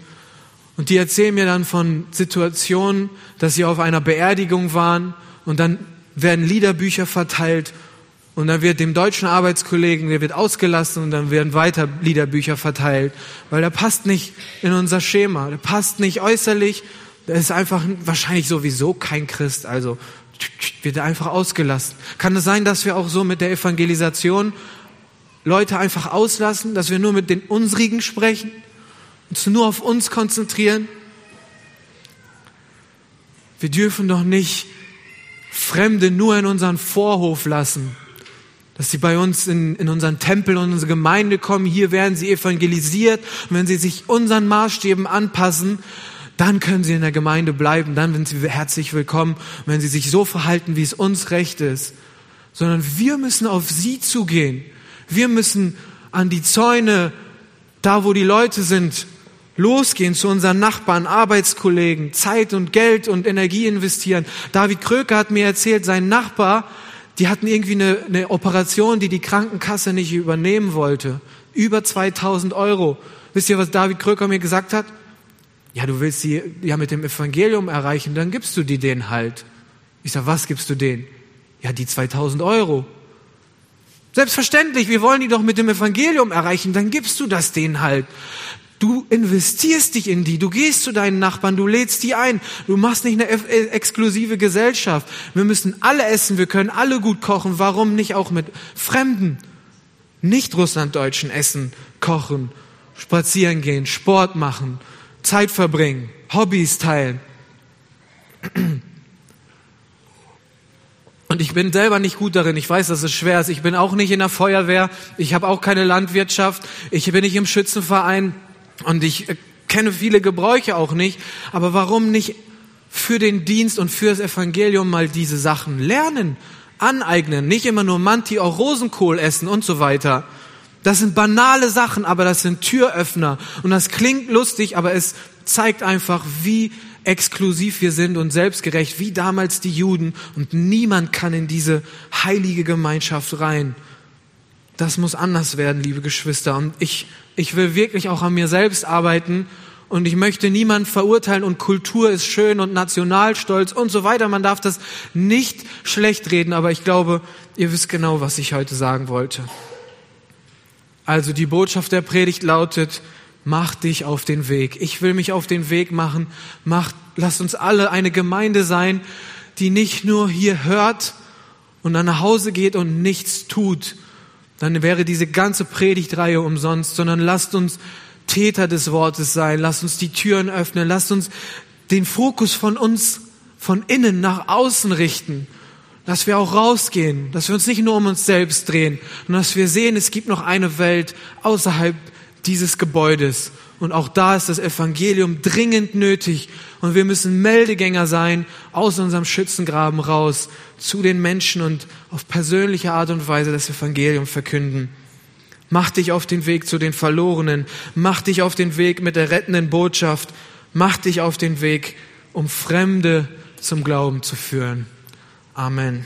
und die erzählen mir dann von Situationen, dass sie auf einer Beerdigung waren und dann werden Liederbücher verteilt und dann wird dem deutschen Arbeitskollegen, der wird ausgelassen und dann werden weiter Liederbücher verteilt, weil der passt nicht in unser Schema, der passt nicht äußerlich, der ist einfach wahrscheinlich sowieso kein Christ, also wird er einfach ausgelassen. Kann es sein, dass wir auch so mit der Evangelisation Leute einfach auslassen, dass wir nur mit den unsrigen sprechen? Uns nur auf uns konzentrieren? Wir dürfen doch nicht Fremde nur in unseren Vorhof lassen, dass sie bei uns in, in unseren Tempel und unsere Gemeinde kommen. Hier werden sie evangelisiert. Und wenn sie sich unseren Maßstäben anpassen, dann können sie in der Gemeinde bleiben. Dann sind sie herzlich willkommen. Und wenn sie sich so verhalten, wie es uns recht ist. Sondern wir müssen auf sie zugehen. Wir müssen an die Zäune, da wo die Leute sind, losgehen zu unseren Nachbarn, Arbeitskollegen, Zeit und Geld und Energie investieren. David Kröker hat mir erzählt, sein Nachbar, die hatten irgendwie eine, eine Operation, die die Krankenkasse nicht übernehmen wollte. Über 2000 Euro. Wisst ihr, was David Kröker mir gesagt hat? Ja, du willst sie ja mit dem Evangelium erreichen, dann gibst du die denen halt. Ich sag, was gibst du denen? Ja, die 2000 Euro. Selbstverständlich, wir wollen die doch mit dem Evangelium erreichen, dann gibst du das denen halt. Du investierst dich in die, du gehst zu deinen Nachbarn, du lädst die ein, du machst nicht eine äh, exklusive Gesellschaft. Wir müssen alle essen, wir können alle gut kochen, warum nicht auch mit Fremden, nicht Russlanddeutschen essen, kochen, spazieren gehen, Sport machen, Zeit verbringen, Hobbys teilen. Und ich bin selber nicht gut darin. Ich weiß, dass es schwer ist. Ich bin auch nicht in der Feuerwehr. Ich habe auch keine Landwirtschaft. Ich bin nicht im Schützenverein. Und ich äh, kenne viele Gebräuche auch nicht. Aber warum nicht für den Dienst und für das Evangelium mal diese Sachen lernen, aneignen? Nicht immer nur Manti, auch Rosenkohl essen und so weiter. Das sind banale Sachen, aber das sind Türöffner. Und das klingt lustig, aber es zeigt einfach, wie exklusiv wir sind und selbstgerecht, wie damals die Juden. Und niemand kann in diese heilige Gemeinschaft rein. Das muss anders werden, liebe Geschwister. Und ich, ich will wirklich auch an mir selbst arbeiten. Und ich möchte niemand verurteilen und Kultur ist schön und Nationalstolz und so weiter. Man darf das nicht schlecht reden, aber ich glaube, ihr wisst genau, was ich heute sagen wollte. Also die Botschaft der Predigt lautet, mach dich auf den Weg. Ich will mich auf den Weg machen. Mach, lass uns alle eine Gemeinde sein, die nicht nur hier hört und dann nach Hause geht und nichts tut. Dann wäre diese ganze Predigtreihe umsonst, sondern lasst uns Täter des Wortes sein. Lasst uns die Türen öffnen. Lasst uns den Fokus von uns von innen nach außen richten. Dass wir auch rausgehen, dass wir uns nicht nur um uns selbst drehen, sondern dass wir sehen, es gibt noch eine Welt außerhalb dieses Gebäudes. Und auch da ist das Evangelium dringend nötig. Und wir müssen Meldegänger sein, aus unserem Schützengraben raus, zu den Menschen und auf persönliche Art und Weise das Evangelium verkünden. Mach dich auf den Weg zu den Verlorenen. Mach dich auf den Weg mit der rettenden Botschaft. Mach dich auf den Weg, um Fremde zum Glauben zu führen. Amen.